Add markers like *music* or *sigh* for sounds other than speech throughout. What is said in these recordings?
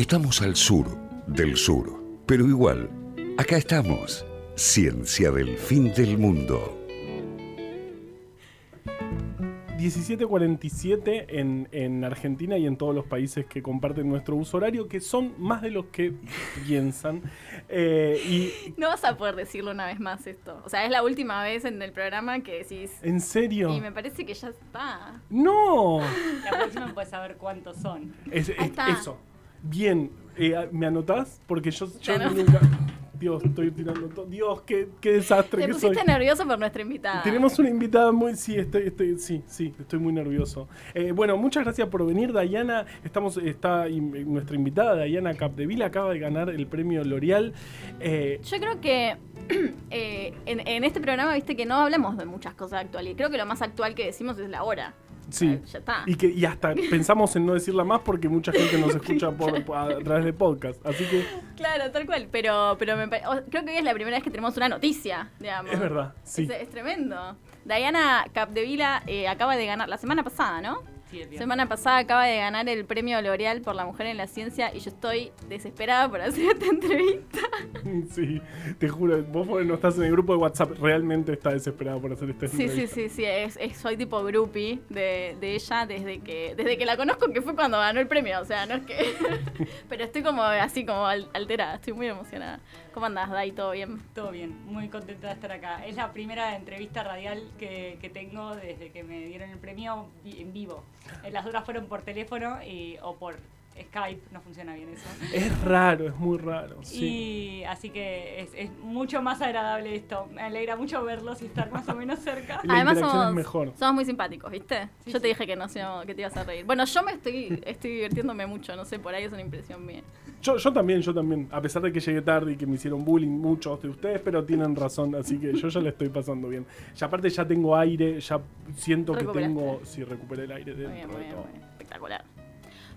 Estamos al sur del sur, pero igual, acá estamos. Ciencia del fin del mundo. 17.47 en, en Argentina y en todos los países que comparten nuestro uso horario, que son más de los que piensan. *laughs* Eh, y, No vas a poder decirlo una vez más esto. O sea, es la última vez en el programa que decís. ¿En serio? Y me parece que ya está. ¡No! La próxima puedes saber cuántos son. Es, es- Ahí está. eso. Bien, eh, ¿me anotás? Porque yo, yo Te nunca... Dios, estoy tirando todo. Dios, qué, qué desastre Te que soy. pusiste nervioso por nuestra invitada. Tenemos una invitada muy, sí, estoy, estoy, sí, sí, estoy muy nervioso. Eh, bueno, muchas gracias por venir, Dayana. Estamos, está in- nuestra invitada, Dayana Capdevila, acaba de ganar el premio L'Oreal. Eh, Yo creo que *clears throat* eh, en, en este programa, viste que no hablamos de muchas cosas actuales. Creo que lo más actual que decimos es la hora. Sí. Ya está. Y, que, y hasta *laughs* pensamos en no decirla más porque mucha gente nos escucha por, por- a través de podcast. Así que Claro, tal cual. Pero, pero me creo que hoy es la primera vez que tenemos una noticia, digamos. es verdad, sí. Es, es tremendo. Diana Capdevila eh, acaba de ganar la semana pasada, ¿no? Sí. Semana pasada acaba de ganar el premio L'Oreal por la mujer en la ciencia y yo estoy desesperada por hacer esta *laughs* entrevista. *laughs* Sí, te juro, vos no estás en el grupo de WhatsApp, realmente está desesperada por hacer esta Sí, sí, entrevista. sí, sí, es, es- soy tipo groupie de, de ella desde que desde que la conozco, que fue cuando ganó el premio, o sea, no es que... *laughs* Pero estoy como así, como al- alterada, estoy muy emocionada. ¿Cómo andás, Dai? ¿Todo bien? Todo bien, muy contenta de estar acá. Es la primera entrevista radial que, que tengo desde que me dieron el premio en vivo. Las otras fueron por teléfono y, o por Skype, no funciona bien eso. *laughs* Es raro, es muy raro, sí. Y así que es, es mucho más agradable esto. Me alegra mucho verlos y estar más o menos cerca. *laughs* La Además interacción es somos, mejor. somos muy simpáticos, ¿viste? Sí, yo te dije que no sé, que te ibas a reír. Bueno, yo me estoy, estoy divirtiéndome mucho, no sé, por ahí es una impresión mía. Yo, yo también, yo también. A pesar de que llegué tarde y que me hicieron bullying muchos de ustedes, pero tienen razón, así que yo ya le estoy pasando bien. Y aparte ya tengo aire, ya siento que tengo... Sí, recuperé el aire Muy dentro bien, muy de bien, todo. muy bien. Espectacular.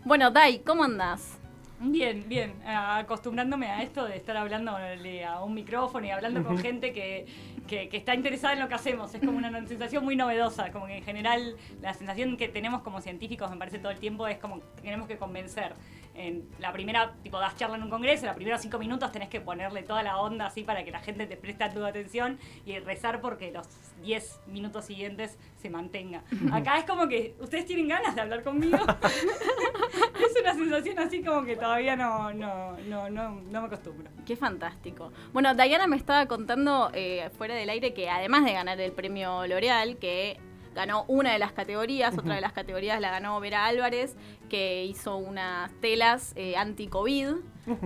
Bueno, Dai, ¿cómo andás? Bien, bien, eh, acostumbrándome a esto de estar hablando a un micrófono y hablando con gente que, que- que está interesada en lo que hacemos. Es como una sensación muy novedosa, como que en general la sensación que tenemos como científicos, me parece todo el tiempo, es como que tenemos que convencer. En la primera, tipo, das charla en un congreso, los primeros cinco minutos tenés que ponerle toda la onda así para que la gente te preste tu atención y rezar porque los 10 minutos siguientes se mantenga. Acá es como que ustedes tienen ganas de hablar conmigo. *laughs* es una sensación así como que todavía no, no, no, no, no me acostumbro. Qué fantástico. Bueno, Diana me estaba contando eh, fuera del aire que además de ganar el premio L'Oreal, que ganó una de las categorías, otra de las categorías la ganó Vera Álvarez, que hizo unas telas eh, anti-COVID.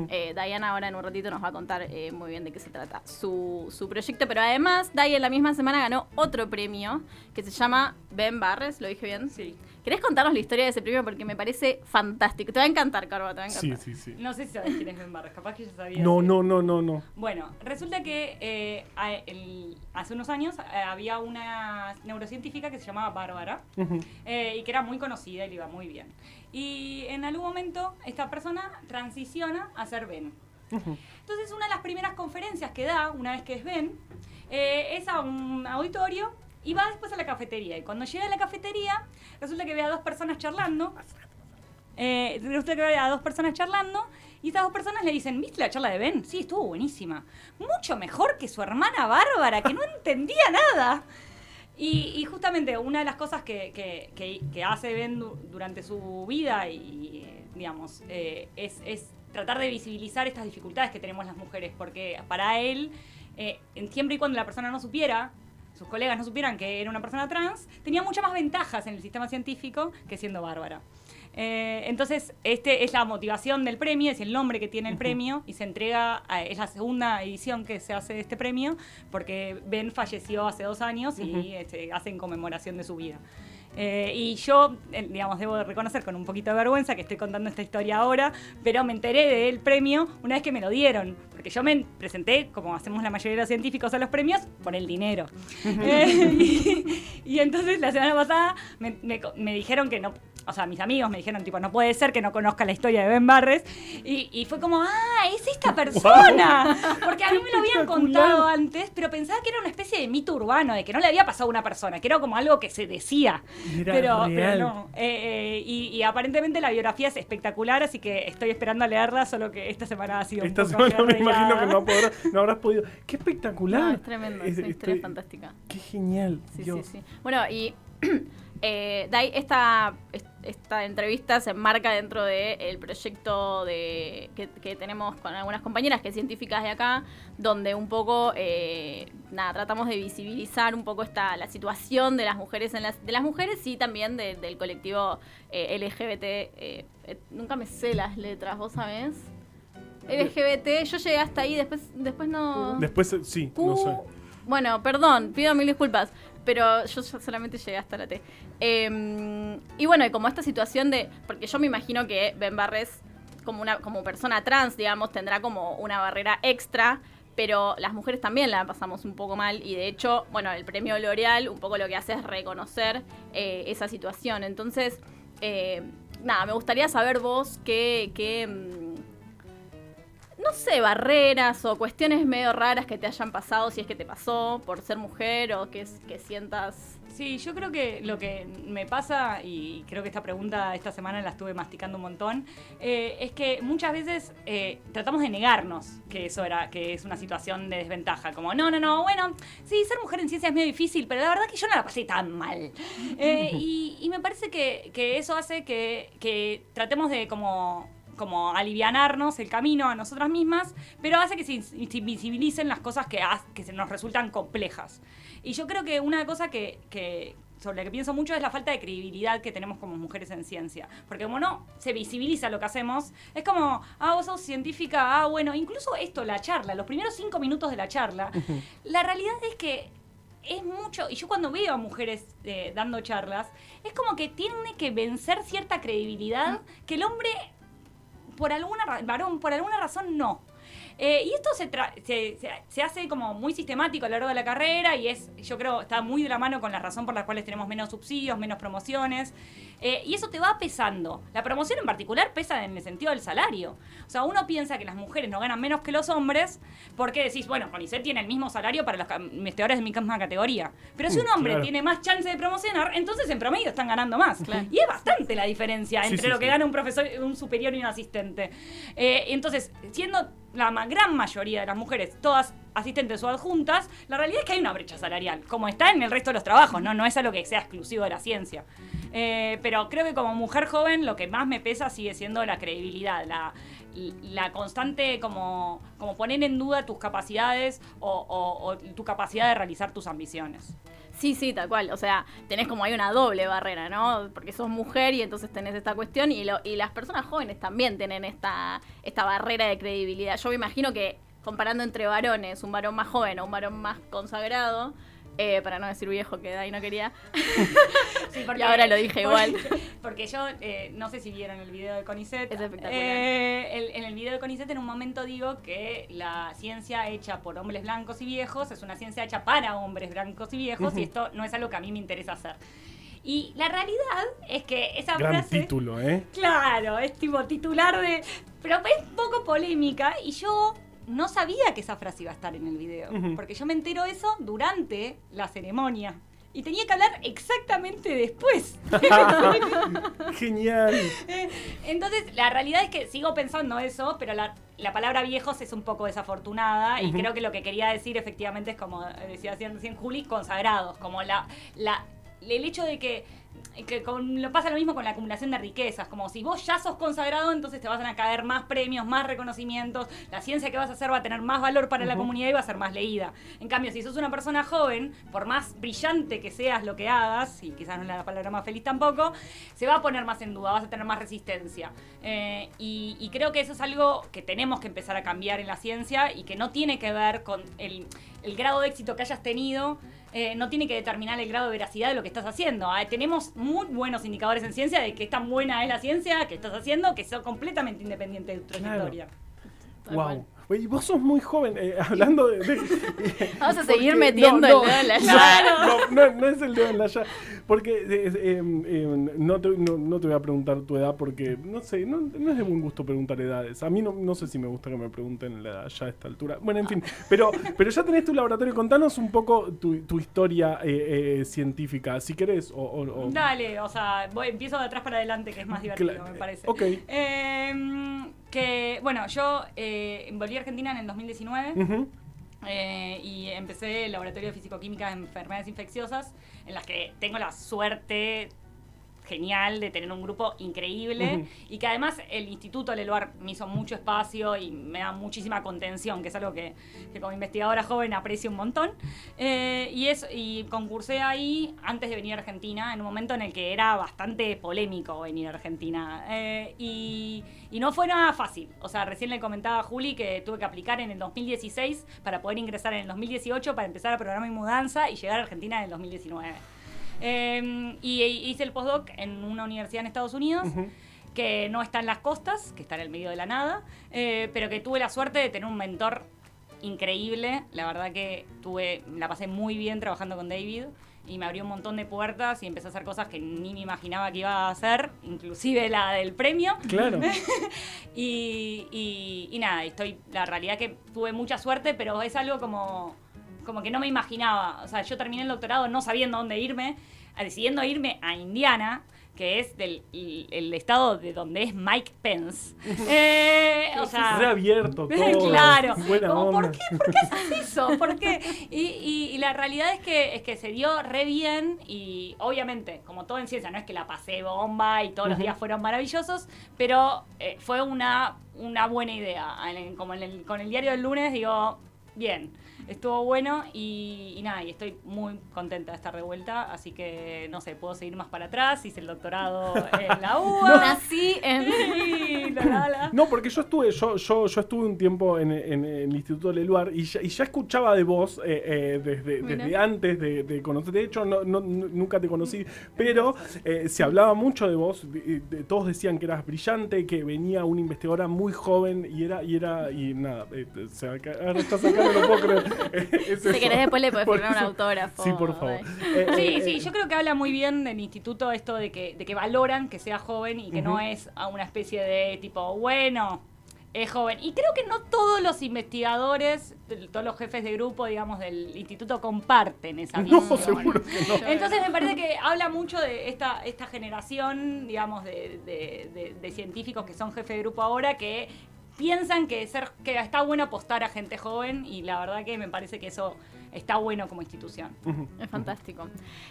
Eh, Diana ahora en un ratito nos va a contar eh, muy bien de qué se trata su, su proyecto, pero además Diana en la misma semana ganó otro premio que se llama Ben Barres, ¿lo dije bien? Sí. ¿Querés contarnos la historia de ese premio? Porque me parece fantástico. Te va a encantar, Carva, te va a Sí, encantar. sí, sí. No sé si sabes quién es Ben Barres, capaz que ya sabía. No, no, no, no, no. Bueno, resulta que eh, a- el- hace unos años eh, había una neurocientífica que se llamaba Bárbara Ujú. eh, y que era muy conocida y le iba muy bien. Y en algún momento esta persona transiciona a ser Ben. Entonces una de las primeras conferencias que da, una vez que es Ben, eh, es a un auditorio y va después a la cafetería. Y cuando llega a la cafetería, resulta que ve a dos personas charlando. Eh, resulta que ve a dos personas charlando y estas dos personas le dicen, ¿viste la charla de Ben? Sí, estuvo buenísima. Mucho mejor que su hermana Bárbara, que no *laughs* entendía nada. Y, justamente una de las cosas que, que- hace Ben du- durante su vida y, digamos, eh, es, tratar de visibilizar estas dificultades que tenemos las mujeres, porque para él, eh, siempre y cuando la persona no supiera, sus colegas no supieran que era una persona trans, tenía muchas más ventajas en el sistema científico que siendo bárbara. Eh, entonces, este es la motivación del premio, es el nombre que tiene el premio y se entrega, a- es la segunda edición que se hace de este premio, porque Ben falleció hace dos años y este, hacen conmemoración de su vida. Eh, y yo, eh, digamos, debo de reconocer con un poquito de vergüenza que estoy contando esta historia ahora, pero me enteré del premio una vez que me lo dieron, porque yo me presenté, como hacemos la mayoría de los científicos a los premios, por el dinero. Eh, *laughs* y, y entonces la semana pasada me, me co- me dijeron que no, o sea, mis amigos me dijeron, tipo, no puede ser que no conozca la historia de Ben Barres. Y, y fue como, ah, es esta persona. Porque a mí me lo habían contado antes, pero pensaba que era una especie de mito urbano, de que no le había pasado a una persona, que era como algo que se decía. Era pero, no. Eh, eh, y, y aparentemente la biografía es espectacular, así que estoy esperando a leerla, solo que esta semana ha sido Esta un poco semana me imagino que no, podrá- no habrás podido. ¡Qué espectacular! No, es tremendo, es una historia estoy- fantástica. ¡Qué genial! Sí, Dios. sí, sí. Bueno, y *clears throat* eh, esta, esta entrevista se enmarca dentro del proyecto de, que, que tenemos con algunas compañeras que es científicas de acá, donde un poco, eh, nada, tratamos de visibilizar un poco esta, la situación de las mujeres en las, de las mujeres y también de- del colectivo eh, LGBT. eh, nunca me sé las letras, ¿vos sabés? LGBT, yo llegué hasta ahí, después, después no... Después, sí, Q- no sé. Bueno, perdón, pido mil disculpas, pero yo so- solamente llegué hasta la T. Eh, y bueno, como esta situación de. Porque yo me imagino que Ben Barres, como, una, como persona trans, digamos, tendrá como una barrera extra. Pero las mujeres también la pasamos un poco mal y de hecho, bueno, el premio L'Oreal un poco lo que hace es reconocer eh, esa situación. Entonces, eh, nada, me gustaría saber vos qué, qué, mm, no sé, barreras o cuestiones medio raras que te hayan pasado, si es que te pasó por ser mujer o que, sientas... Sí, yo creo que lo que me pasa, y creo que esta pregunta esta semana la estuve masticando un montón, eh, es que muchas veces eh, tratamos de negarnos que eso era, que es una situación de desventaja. Como, no, no, no, bueno, sí, ser mujer en ciencia es medio difícil, pero la verdad que yo no la pasé tan mal. Eh, y, me parece que, que eso hace que tratemos de como como alivianarnos el camino a nosotras mismas, pero hace que se invisibilicen las cosas que, que se nos resultan complejas. Y yo creo que una cosa que, que- sobre la que pienso mucho es la falta de credibilidad que tenemos como mujeres en ciencia. Porque como no se visibiliza lo que hacemos, es como, ah, vos sos científica, ah, bueno, incluso esto, la charla, los primeros cinco minutos de la charla, la realidad es que es mucho, y yo cuando veo a mujeres eh, dando charlas, es como que tiene que vencer cierta credibilidad que el hombre, por alguna varón, por alguna razón no. Eh, y esto se, tra- se, se- se hace como muy sistemático a lo largo de la carrera y es, yo creo, está muy de la mano con la razón por la cual tenemos menos subsidios, menos promociones. Eh, y eso te va pesando. La promoción en particular pesa en el sentido del salario. O sea, uno piensa que las mujeres no ganan menos que los hombres porque decís, bueno, CONICET tiene el mismo salario para los investigadores de mi misma categoría. Pero si un Mm, hombre claro. tiene más chance de promocionar, entonces en promedio están ganando más. Claro. Y es bastante la diferencia Sí, entre sí, lo que sí. gana un profesor, un superior y un asistente. Eh, entonces, siendo la gran mayoría de las mujeres todas asistentes o adjuntas, la realidad es que hay una brecha salarial, como está en el resto de los trabajos, no, no es algo que sea exclusivo de la ciencia. Eh, pero creo que como mujer joven lo que más me pesa sigue siendo la credibilidad, la, la constante como, como poner en duda tus capacidades o tu capacidad de realizar tus ambiciones. Sí, sí, tal cual. O sea, tenés como hay una doble barrera, ¿no? Porque sos mujer y entonces tenés esta cuestión y, lo- y las personas jóvenes también tienen esta, esta barrera de credibilidad. Yo me imagino que comparando entre varones, un varón más joven o un varón más consagrado, eh, para no decir viejo que ahí no quería, *laughs* Sí, Y ahora lo dije igual. *laughs* Porque yo eh, no sé si vieron el video de Conicet. Es espectacular. Eh, el- en el video de Conicet en un momento digo que la ciencia hecha por hombres blancos y viejos es una ciencia hecha para hombres blancos y viejos y esto no es algo que a mí me interesa hacer. Y la realidad es que esa Gran frase... título, ¿eh? Claro, es tipo titular de... Pero es poco polémica y yo no sabía que esa frase iba a estar en el video. Porque yo me entero eso durante la ceremonia. Y tenía que hablar exactamente después. *laughs* Genial. Eh, Entonces, la realidad es que sigo pensando eso, pero la, la palabra viejos es un poco desafortunada y creo que lo que quería decir efectivamente es como decía recién Juli, consagrados, como la, la, el hecho de que, que con- lo pasa lo mismo con la acumulación de riquezas, como si vos ya sos consagrado, entonces te van a caer más premios, más reconocimientos, la ciencia que vas a hacer va a tener más valor para la Ujú. comunidad y va a ser más leída. En cambio, si sos una persona joven, por más brillante que seas lo que hagas, y quizás no es la palabra más feliz tampoco, se va a poner más en duda, vas a tener más resistencia. Eh, y, y creo que eso es algo que tenemos que empezar a cambiar en la ciencia y que no tiene que ver con el, el grado de éxito que hayas tenido. Eh, no tiene que determinar el grado de veracidad de lo que estás haciendo. Ah, tenemos muy buenos indicadores en ciencia de que tan buena es la ciencia que estás haciendo que son completamente independientes de tu trayectoria. Wow. Oye, y vos sos muy joven, eh, *laughs* hablando de... de- *laughs* Vamos a seguir porque- metiendo no, el dedo en la llaga. No, no, no es el dedo en la llaga. Porque eh, eh, eh, no, te, no, no te voy a preguntar tu edad porque, no sé, no, no es de buen gusto preguntar edades. A mí no, no sé si me gusta que me pregunten la edad ya a esta altura. Bueno, en fin, pero, pero ya tenés tu laboratorio. Contanos un poco tu, tu historia eh, eh, científica, si querés. O, o- o- Dale, o sea, voy, empiezo de atrás para adelante, que es más divertido, Cla- me parece. ok. Que, bueno, yo eh, volví a Argentina en el 2019 Ujú. eh, y empecé el laboratorio de fisicoquímica de enfermedades infecciosas, en las que tengo la suerte genial de tener un grupo increíble y que además el Instituto Leluar me hizo mucho espacio y me da muchísima contención, que es algo que, que como investigadora joven aprecio un montón. Eh, y, es, y concursé ahí antes de venir a Argentina, en un momento en el que era bastante polémico venir a Argentina. Eh, y, y no fue nada fácil. O sea, recién le comentaba a Juli que tuve que aplicar en el 2016 para poder ingresar en el 2018 para empezar el programa de mudanza y llegar a Argentina en el 2019. Eh, y hice el postdoc en una universidad en Estados Unidos. Que no está en las costas, que está en el medio de la nada, eh, pero que tuve la suerte de tener un mentor increíble. La verdad que tuve, la pasé muy bien trabajando con David y me abrió un montón de puertas y empecé a hacer cosas que ni me imaginaba que iba a hacer, inclusive la del premio. Claro. *laughs* Y, y- y nada, estoy, la realidad que tuve mucha suerte, pero es algo como, como que no me imaginaba. O sea, yo terminé el doctorado no sabiendo dónde irme, decidiendo irme a Indiana, que es del el, el estado de donde es Mike Pence. Eh, o sea, Reabierto *laughs* todo. claro. *laughs* Buena Como. ¿Por qué? ¿Por qué haces eso? ¿Por qué? Y, y- y la realidad es que, es que se dio re bien y obviamente, como todo en ciencia, no es que la pasé bomba y todos los días fueron maravillosos, pero eh, fue una, una buena idea. En como en el- con el diario del lunes digo, bien, estuvo bueno y, y nada, y estoy muy contenta de estar de vuelta, así que no sé, puedo seguir más para atrás, hice el doctorado *laughs* en la UBA. Nací en. y la, *laughs* la, la. No, porque yo estuve, yo, yo, yo estuve un tiempo en, en- en el Instituto Leluar y ya, y ya escuchaba de vos eh, eh, desde, desde antes de, de conocer. De hecho, no, no- nu- nunca te conocí, *laughs* pero eh, se hablaba mucho de vos. de- de- todos decían que eras brillante, que venía una investigadora muy joven y era, y era, y nada, eh, se acá- ahora estás acá, no lo puedo creer. *laughs* Es Si querés, después le podés Por firmar un autógrafo. Sí, por favor. Eh, Sí, eh, sí, eh, yo creo que habla muy bien del instituto esto de que, de que valoran que sea joven y que no es a una especie de tipo, bueno, es joven. Y creo que no todos los investigadores, todos los jefes de grupo, digamos, del instituto comparten esa *laughs* No, visión. seguro que no. Entonces me parece que habla mucho de esta, esta generación, digamos, de, de- de- de científicos que son jefes de grupo ahora que piensan que ser que está bueno apostar a gente joven y la verdad que me parece que eso está bueno como institución. Es fantástico.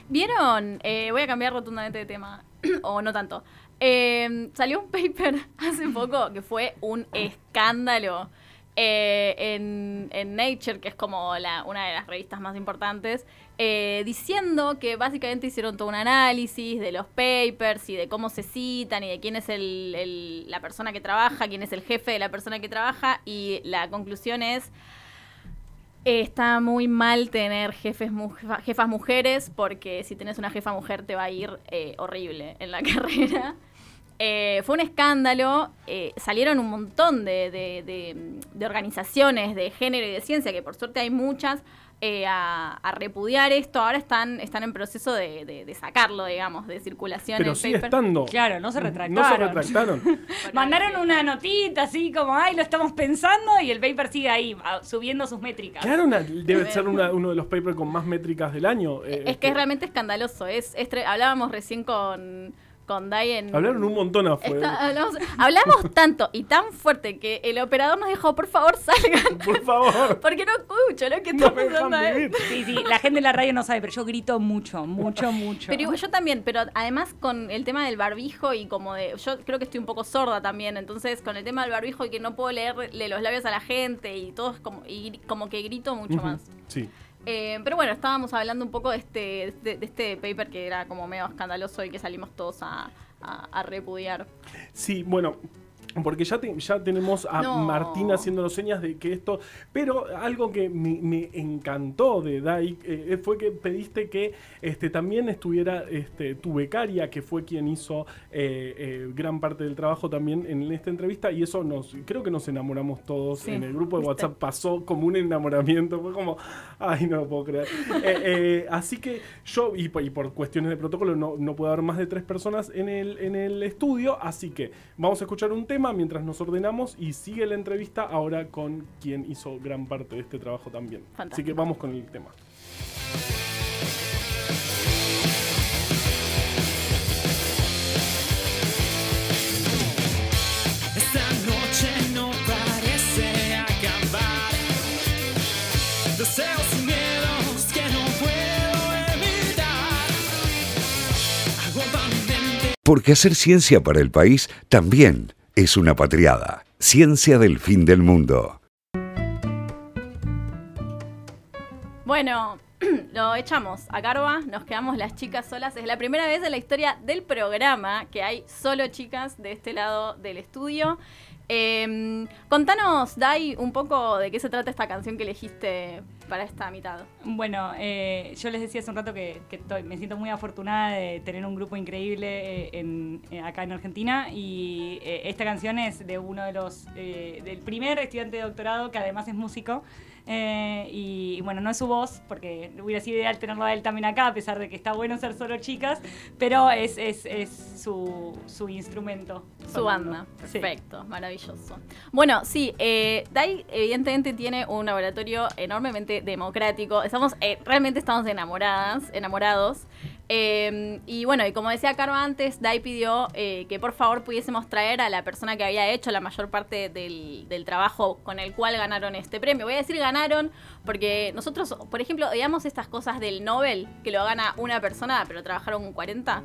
¿Vieron? Eh, voy a cambiar rotundamente de tema, *clears throat* o no tanto. Eh, salió un paper *laughs* hace poco que fue un escándalo eh, en, Nature, que es como la, una de las revistas más importantes, eh, diciendo que básicamente hicieron todo un análisis de los papers y de cómo se citan y de quién es el- el- la persona que trabaja, quién es el jefe de la persona que trabaja, y la conclusión es... Está muy mal tener jefes mu- jefa- jefas mujeres porque si tenés una jefa mujer te va a ir eh, horrible en la *laughs* carrera. Eh, fue un escándalo, eh, salieron un montón de, de- de- de organizaciones de género y de ciencia, que por suerte hay muchas, eh, a, a repudiar esto. Ahora están, están en proceso de, de- de sacarlo, digamos, de circulación. Pero el sigue paper. estando. Claro, no se No se retractaron. retractaron. *laughs* Mandaron una notita así como, ay, lo estamos pensando y el paper sigue ahí, a- subiendo sus métricas. Claro, una- debe *laughs* ser una- uno de los papers con más métricas del año. eh, Es que es realmente escandaloso. Es, hablábamos recién con, con Dai en... Hablaron un montón afuera. Está- hablamos, hablamos tanto y tan fuerte que el operador nos dijo, por favor, salgan. *laughs* Por favor. Porque no escucho lo que No está pasando ahí. Sí, sí, la gente en la radio no sabe, pero yo grito mucho, mucho, *laughs* mucho. Pero yo también, pero además con el tema del barbijo y como de. Yo creo que estoy un poco sorda también, entonces con el tema del barbijo y que no puedo leerle los labios a la gente y todo es como, y gri- como que grito mucho más. Sí. Eh, pero bueno, estábamos hablando un poco de este, de, este paper que era como medio escandaloso y que salimos todos a repudiar. Sí, bueno. Porque ya, te- ya tenemos a No. Martín haciéndonos señas de que esto. Pero algo que me, me encantó de Dai eh, fue que pediste que este, también estuviera este, tu becaria, que fue quien hizo eh, eh, gran parte del trabajo también en esta entrevista. Y eso nos creo que nos enamoramos todos. Sí, en el grupo de. WhatsApp pasó como un enamoramiento. Fue como, ay, no lo puedo creer. Eh, eh, así que yo, y, por- y por cuestiones de protocolo, no, no puedo haber más de tres personas en el, en el estudio. Así que vamos a escuchar un tema mientras nos ordenamos y sigue la entrevista ahora con quien hizo gran parte de este trabajo también. Así que vamos con el tema. Esta noche no parece acabar. Deseos y miedos que no puedo evitar. Agotan mi mente. Porque hacer ciencia para el país también es una patriada. Ciencia del fin del mundo. Bueno, *clears throat* lo echamos a Carva, nos quedamos las chicas solas. Es la primera vez en la historia del programa que hay solo chicas de este lado del estudio. Eh, contanos, Dai, un poco de qué se trata esta canción que elegiste para esta mitad. Bueno, eh, yo les decía hace un rato que, que estoy- me siento muy afortunada de tener un grupo increíble eh, en- eh, acá en Argentina y eh, esta canción es de uno de los, eh, del primer estudiante de doctorado que además es músico eh, y, bueno, no es su voz porque hubiera sido ideal tenerlo a él también acá a pesar de que está bueno ser solo chicas, pero es, es, es su, su instrumento. Su banda. Sí. Perfecto, maravilloso. Bueno, sí, eh, DAI evidentemente tiene un laboratorio enormemente democrático. Estamos, eh, realmente estamos enamoradas, enamorados. Eh, y bueno, y como decía Carva antes, DAI pidió eh, que por favor pudiésemos traer a la persona que había hecho la mayor parte del, del trabajo con el cual ganaron este premio. Voy a decir ganaron porque nosotros, por ejemplo, veíamos estas cosas del Nobel, que lo gana una persona, pero trabajaron 40.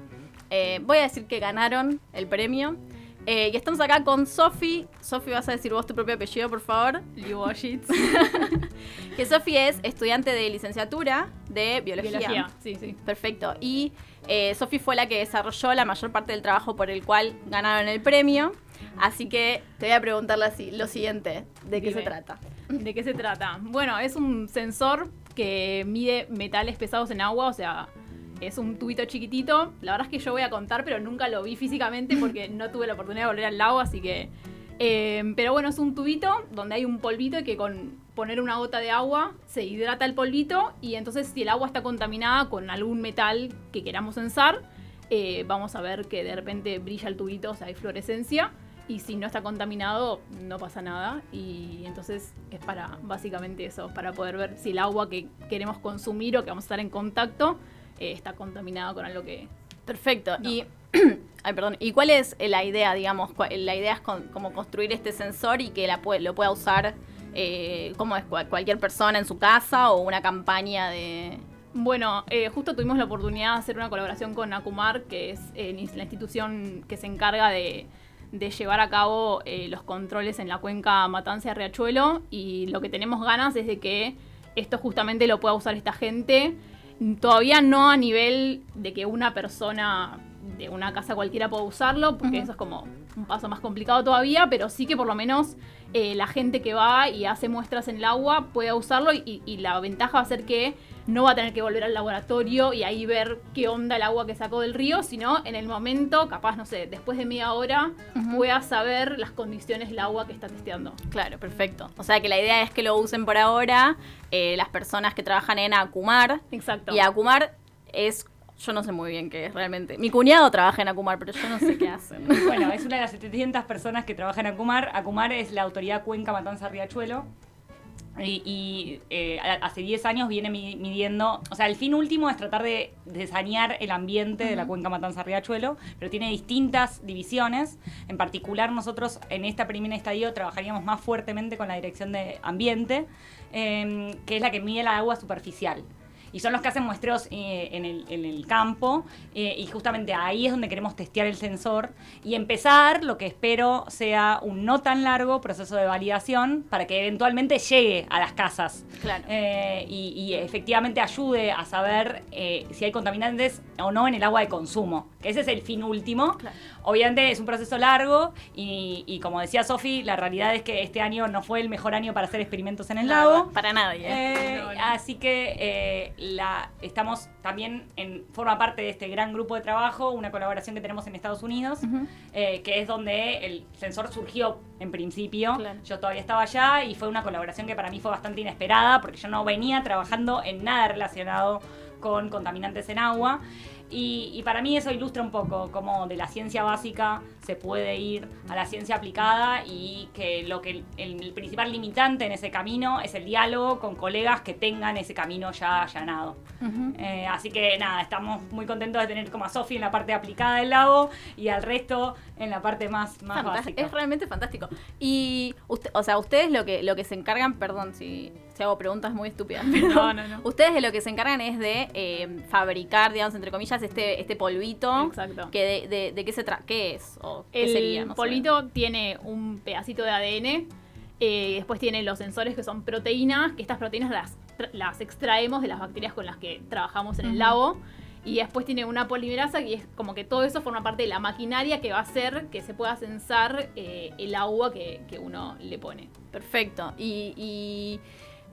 Eh, voy a decir que ganaron el premio. Eh, y estamos acá con Sofi. Sofi, vas a decir vos tu propio apellido, por favor. Liboshitz. *laughs* Que Sofi es estudiante de licenciatura de biología. Biología, sí, sí. Perfecto. Y eh, Sofi fue la que desarrolló la mayor parte del trabajo por el cual ganaron el premio. Así que te voy a preguntarle así, lo siguiente, ¿de qué Dime. se trata? *laughs* ¿De qué se trata? Bueno, es un sensor que mide metales pesados en agua, o sea, es un tubito chiquitito. La verdad es que yo voy a contar, pero nunca lo vi físicamente porque no tuve la oportunidad de volver al lago, así que... eh, pero bueno, es un tubito donde hay un polvito que con poner una gota de agua se hidrata el polvito y entonces si el agua está contaminada con algún metal que queramos censar, eh, vamos a ver que de repente brilla el tubito, o sea, hay fluorescencia. Y si no está contaminado, no pasa nada. Y entonces es para básicamente eso, para poder ver si el agua que queremos consumir o que vamos a estar en contacto eh, está contaminada con algo que... Perfecto. Y, *clears throat* ay, perdón. ¿Y cuál es la idea, digamos? La idea es con- como construir este sensor y que la lo pueda usar eh, como es Cual- cualquier persona en su casa o una campaña de... Bueno, eh, justo tuvimos la oportunidad de hacer una colaboración con Acumar, que es eh, la institución que se encarga de, de llevar a cabo eh, los controles en la cuenca Matanza Riachuelo. Y lo que tenemos ganas es de que esto justamente lo pueda usar esta gente. Todavía no a nivel de que una persona de una casa cualquiera pueda usarlo, porque eso es como un paso más complicado todavía, pero sí que por lo menos eh, la gente que va y hace muestras en el agua pueda usarlo y, y la ventaja va a ser que no va a tener que volver al laboratorio y ahí ver qué onda el agua que sacó del río, sino en el momento, capaz, no sé, después de media hora, pueda saber las condiciones del agua que está testeando. Claro, perfecto. O sea que la idea es que lo usen por ahora eh, las personas que trabajan en Acumar. Exacto. Y Acumar es... Yo no sé muy bien qué es realmente. Mi cuñado trabaja en Acumar, pero yo no sé qué hacen. *laughs* Bueno, es una de las 700 personas que trabajan en Acumar. Acumar es la autoridad Cuenca Matanza Riachuelo. Y, y, eh, hace 10 años viene mi- midiendo, o sea, el fin último es tratar de, de sanear el ambiente de la cuenca Matanza Riachuelo, pero tiene distintas divisiones. En particular, nosotros en esta primera estadio trabajaríamos más fuertemente con la dirección de ambiente, eh, que es la que mide la agua superficial. Y son los que hacen muestreos eh, en, el, en el campo. eh, y justamente ahí es donde queremos testear el sensor. Y empezar lo que espero sea un no tan largo proceso de validación para que eventualmente llegue a las casas. Claro. Eh, y, y efectivamente ayude a saber si hay contaminantes o no en el agua de consumo. Que ese es el fin último. Claro. Obviamente es un proceso largo y, y como decía Sofi, la realidad es que este año no fue el mejor año para hacer experimentos en el lago. Para nadie. Eh, No, no. Así que eh, la, estamos también en forma parte de este gran grupo de trabajo, una colaboración que tenemos en Estados Unidos, eh, que es donde el sensor surgió en principio. Claro. Yo todavía estaba allá y fue una colaboración que para mí fue bastante inesperada porque yo no venía trabajando en nada relacionado con contaminantes en agua. Y, y para mí eso ilustra un poco cómo de la ciencia básica se puede ir a la ciencia aplicada y que lo que el, el principal limitante en ese camino es el diálogo con colegas que tengan ese camino ya allanado. Eh, así que nada, estamos muy contentos de tener como a Sofi en la parte aplicada del lago y al resto en la parte más, más básica. Es realmente fantástico. Y, usted, o sea, ustedes lo que, lo que se encargan, perdón si, hago preguntas muy estúpidas, *laughs* pero No, no, no. ustedes de lo que se encargan es de eh, fabricar, digamos, entre comillas, este, este polvito. Exacto. Que de, de- de qué se trata, qué es o qué El sería, no sé. polvito tiene un pedacito de ADN. eh, después tiene los sensores que son proteínas, que estas proteínas las, tra- las extraemos de las bacterias con las que trabajamos en el lago. Y después tiene una polimerasa que es como que todo eso forma parte de la maquinaria que va a hacer que se pueda sensar eh, el agua que, que uno le pone. Perfecto. Y, y,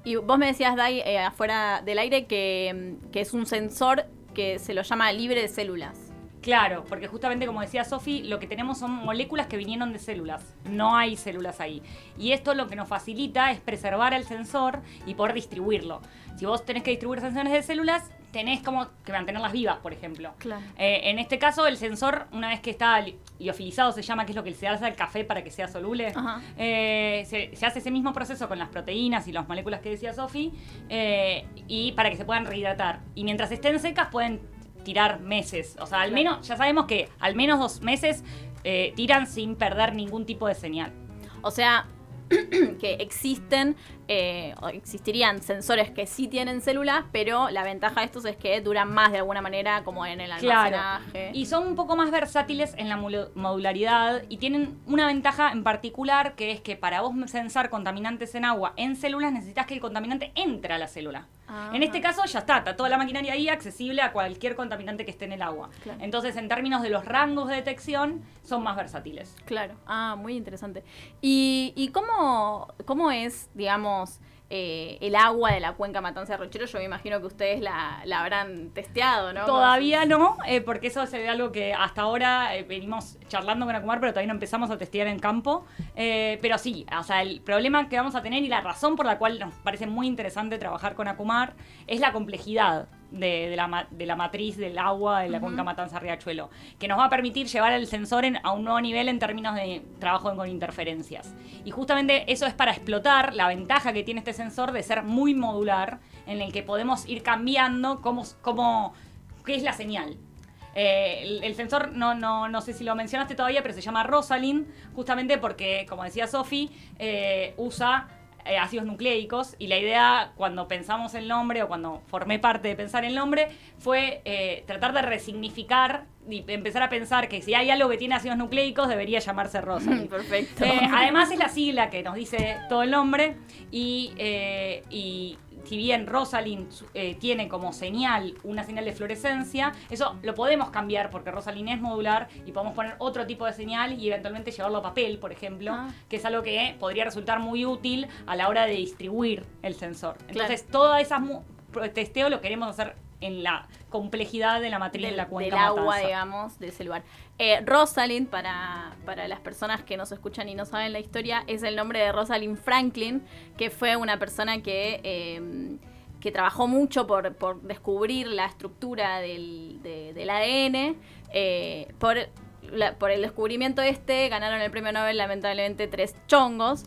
y vos me decías, Dai, eh, afuera del aire, que, mm, que es un sensor que se lo llama libre de células. Claro, porque justamente como decía Sofi, lo que tenemos son moléculas que vinieron de células. No hay células ahí. Y esto lo que nos facilita es preservar el sensor y poder distribuirlo. Si vos tenés que distribuir sensores de células, tenés como que mantenerlas vivas, por ejemplo. Claro. Eh, en este caso, el sensor, una vez que está li- liofilizado, se llama, que es lo que se hace al café para que sea soluble, Ajá. eh, se, se hace ese mismo proceso con las proteínas y las moléculas que decía Sofi, eh, y para que se puedan rehidratar. Y mientras estén secas, pueden tirar meses. O sea, al menos, ya sabemos que al menos dos meses eh, tiran sin perder ningún tipo de señal. O sea, *clears throat* que existen, eh, o existirían sensores que sí tienen células, pero la ventaja de estos es que duran más de alguna manera, como en el Claro. almacenaje. Y son un poco más versátiles en la modularidad y tienen una ventaja en particular que es que para vos sensar contaminantes en agua en células necesitas que el contaminante entre a la célula. Ajá. En este caso ya está, está toda la maquinaria ahí accesible a cualquier contaminante que esté en el agua. Claro. Entonces, en términos de los rangos de detección, son más versátiles. Claro. Ah, muy interesante. ¿Y, y cómo, cómo es, digamos, eh, el agua de la cuenca Matanza de Rochero? Yo me imagino que ustedes la, la habrán testeado, ¿no? Todavía no, eh, porque eso es algo que hasta ahora eh, venimos charlando con Acumar, pero todavía no empezamos a testear en campo. Pero sí, o sea, el problema que vamos a tener y la razón por la cual nos parece muy interesante trabajar con Acumar es la complejidad de, de la, de la matriz del agua de la cuenca Matanza Riachuelo, que nos va a permitir llevar el sensor en- a un nuevo nivel en términos de trabajo con interferencias. Y justamente eso es para explotar la ventaja que tiene este sensor de ser muy modular, en el que podemos ir cambiando cómo, cómo, qué es la señal. Eh, el, el sensor, no, no, no sé si lo mencionaste todavía, pero se llama Rosalind, justamente porque, como decía Sofi, eh, usa eh, ácidos nucleicos y la idea cuando pensamos el nombre o cuando formé parte de pensar el nombre fue eh, tratar de resignificar y empezar a pensar que si hay algo que tiene ácidos nucleicos debería llamarse Rosalind. *laughs* Perfecto. Eh, además es la sigla que nos dice todo el nombre y, y si bien Rosalind eh, tiene como señal una señal de fluorescencia, eso lo podemos cambiar porque Rosalind es modular y podemos poner otro tipo de señal y eventualmente llevarlo a papel, por ejemplo, Ah. que es algo que podría resultar muy útil a la hora de distribuir el sensor. Claro. Entonces, todas esas testeo lo queremos hacer en la complejidad de la matriz del, de la del cuenca agua, Matanza. digamos, de ese lugar. Eh, Rosalind, para, para las personas que nos escuchan y no saben la historia, es el nombre de Rosalind Franklin, que fue una persona que, eh, que trabajó mucho por, por descubrir la estructura del, de- del ADN. eh, por, la- por el descubrimiento este, ganaron el premio Nobel, lamentablemente, tres chongos.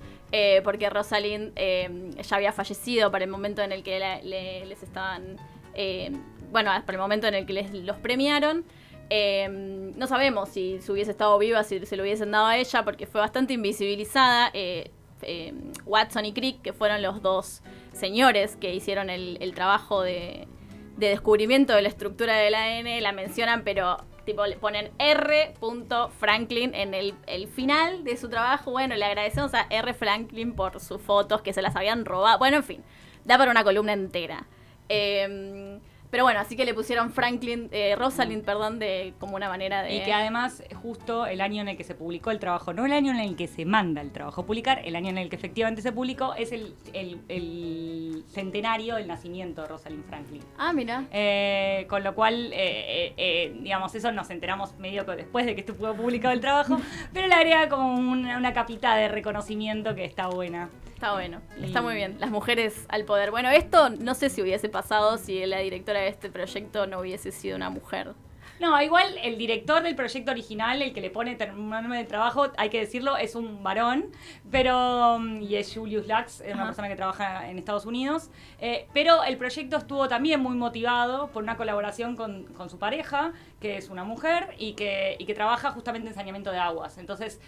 porque Rosalind ya había fallecido para el momento en el que la- le- les estaban eh, bueno, para el momento en el que les, los premiaron. Eh, no sabemos si, si hubiese estado viva, si se lo hubiesen dado a ella, porque fue bastante invisibilizada. Eh, Watson y Crick, que fueron los dos señores que hicieron el, trabajo de, de descubrimiento de la estructura del ADN, la mencionan, pero tipo le ponen R. Franklin en el final de su trabajo. Bueno, le agradecemos a R. Franklin por sus fotos que se las habían robado. Bueno, en fin, da para una columna entera. Eh, Pero bueno, así que le pusieron Franklin, eh, Rosalind, perdón, de como una manera de. Y que además, justo el año en el que se publicó el trabajo, no el año en el que se manda el trabajo a publicar, el año en el que efectivamente se publicó, es el, el- el centenario del nacimiento de Rosalind Franklin. Ah, mira. Eh, con lo cual, eh, eh, eh, digamos, eso nos enteramos medio que después de que estuvo publicado el trabajo, pero le agrega como una, una capita de reconocimiento que está buena. Está bueno, está muy bien. Las mujeres al poder. Bueno, esto no sé si hubiese pasado si la directora de este proyecto no hubiese sido una mujer. No, igual el director del proyecto original, el que le pone termo de trabajo, hay que decirlo, es un varón, pero mm, y es Julius Lax, es una persona que trabaja en Estados Unidos, eh, pero el proyecto estuvo también muy motivado por una colaboración con, con su pareja, que es una mujer y que, y que trabaja justamente en saneamiento de aguas. Entonces,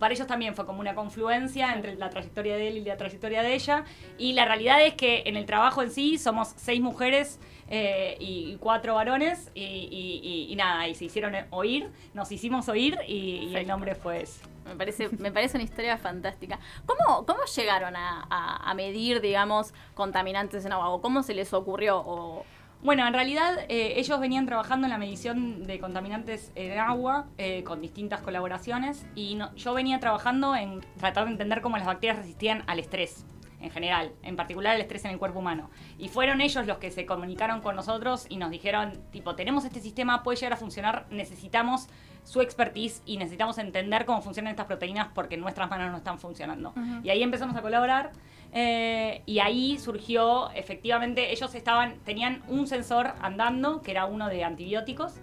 para ellos también fue como una confluencia entre la trayectoria de él y la trayectoria de ella, y la realidad es que en el trabajo en sí somos seis mujeres eh, y cuatro varones y, y- y- y nada, y se hicieron oír, nos hicimos oír y, el nombre fue ese. Me parece, me parece una historia fantástica. ¿Cómo, cómo llegaron a, a- a medir, digamos, contaminantes en agua? ¿O cómo se les ocurrió? O, Bueno, en realidad eh, ellos venían trabajando en la medición de contaminantes en agua eh, con distintas colaboraciones y no- yo venía trabajando en tratar de entender cómo las bacterias resistían al estrés en general, en particular el estrés en el cuerpo humano. Y fueron ellos los que se comunicaron con nosotros y nos dijeron, tipo, tenemos este sistema, puede llegar a funcionar, necesitamos su expertise y necesitamos entender cómo funcionan estas proteínas porque nuestras manos no están funcionando. Y ahí empezamos a colaborar eh, y ahí surgió, efectivamente, ellos estaban, tenían un sensor andando, que era uno de antibióticos,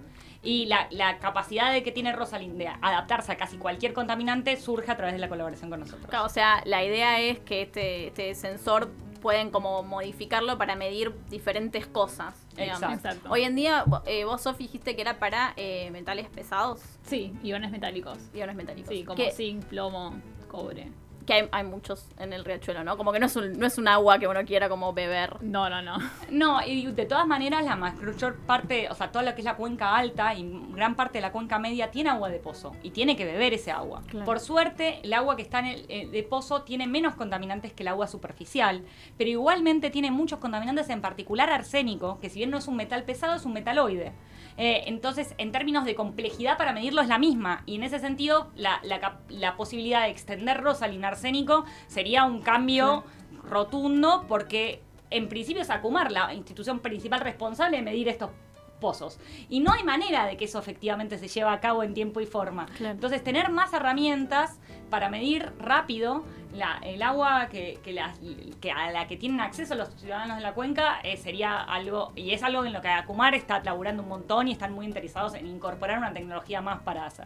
y la, la capacidad de que tiene Rosalind de adaptarse a casi cualquier contaminante surge a través de la colaboración con nosotros. Claro, o sea, la idea es que este, este sensor pueden como modificarlo para medir diferentes cosas. Exacto. Exacto. Hoy en día, eh, vos, Sofi, dijiste que era para eh, metales pesados, Sí, iones metálicos. iones metálicos. Sí, como zinc, plomo, cobre. Que hay, hay muchos en el riachuelo, ¿no? Como que no es, un, no es un agua que uno quiera como beber. No, no, no. No, y de todas maneras la mayor parte, o sea, toda lo que es la cuenca alta y gran parte de la cuenca media tiene agua de pozo y tiene que beber ese agua. Claro. Por suerte, el agua que está en el eh, de pozo tiene menos contaminantes que el agua superficial, pero igualmente tiene muchos contaminantes, en particular arsénico, que si bien no es un metal pesado, es un metaloide. Eh, entonces, en términos de complejidad para medirlo es la misma. Y en ese sentido, la, la cap- la posibilidad de extender Rosalind arsénico sería un cambio rotundo porque en principio es Acumar la institución principal responsable de medir estos pozos. Y no hay manera de que eso efectivamente se lleve a cabo en tiempo y forma. Claro. Entonces, tener más herramientas para medir rápido la- el agua que, que las- que a la que tienen acceso los ciudadanos de la cuenca eh, sería algo, y es algo en lo que Acumar está laburando un montón y están muy interesados en incorporar una tecnología más para hacer.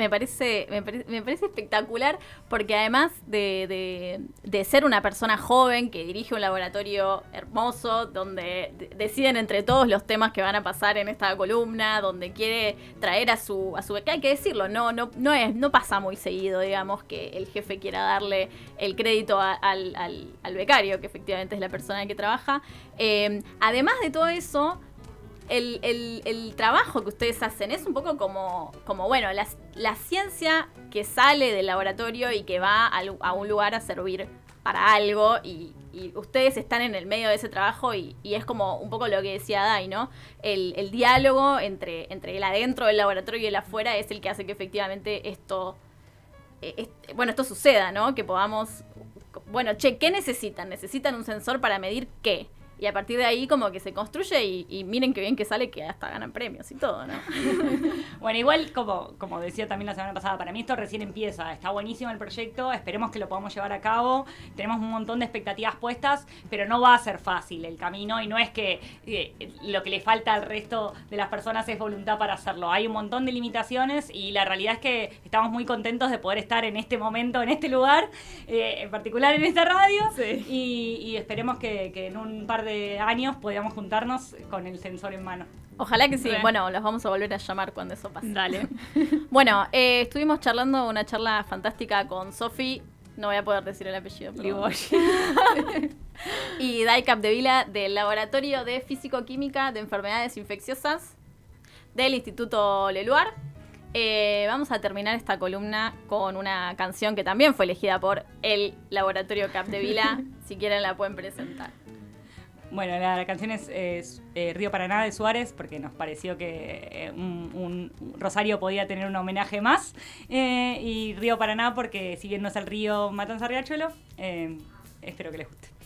Me parece, me, pare- me parece espectacular porque además de, de- ser una persona joven que dirige un laboratorio hermoso, donde de- deciden entre todos los temas que van a pasar en esta columna, donde quiere traer a su, a su que hay que decirlo, no, no, no es, no pasa muy seguido, digamos, que el jefe quiera darle el crédito al, al- al becario, que efectivamente es la persona que trabaja. Eh, además de todo eso, el, el- trabajo que ustedes hacen es un poco como, como bueno, la, la ciencia que sale del laboratorio y que va al- a, un lugar a servir para algo y, ustedes están en el medio de ese trabajo y, es como un poco lo que decía Dai, ¿no? El, el diálogo entre, entre el adentro del laboratorio y el afuera es el que hace que efectivamente esto, est- bueno, esto suceda, ¿no? Que podamos, bueno, che, ¿qué necesitan? Necesitan un sensor para medir qué. Y a partir de ahí como que se construye y, y miren qué bien que sale que hasta ganan premios y todo, ¿no? *laughs* Bueno, igual como, como decía también la semana pasada, para mí esto recién empieza. Está buenísimo el proyecto, esperemos que lo podamos llevar a cabo. Tenemos un montón de expectativas puestas, pero no va a ser fácil el camino y no es que eh, lo que le falta al resto de las personas es voluntad para hacerlo. Hay un montón de limitaciones y la realidad es que estamos muy contentos de poder estar en este momento, en este lugar, eh, en particular en esta radio. Sí. Y, y esperemos que, que en un par de años podamos juntarnos con el sensor en mano. Ojalá que sí. Bueno, los vamos a volver a llamar cuando eso pase. Dale. *laughs* Bueno, eh, estuvimos charlando una charla fantástica con Sofi. No voy a poder decir el apellido, pero *laughs* y Dai Capdevila del Laboratorio de Físico-Química de Enfermedades Infecciosas del Instituto Leluar. Eh, vamos a terminar esta columna con una canción que también fue elegida por el Laboratorio Capdevila. *laughs* si quieren la pueden presentar. Bueno, la, canción es, es, eh, Río Paraná de Suárez, porque nos pareció que eh, un, un Rosario podía tener un homenaje más. Eh, y Río Paraná, porque si bien no es el río Matanza Riachuelo, eh, espero que les guste.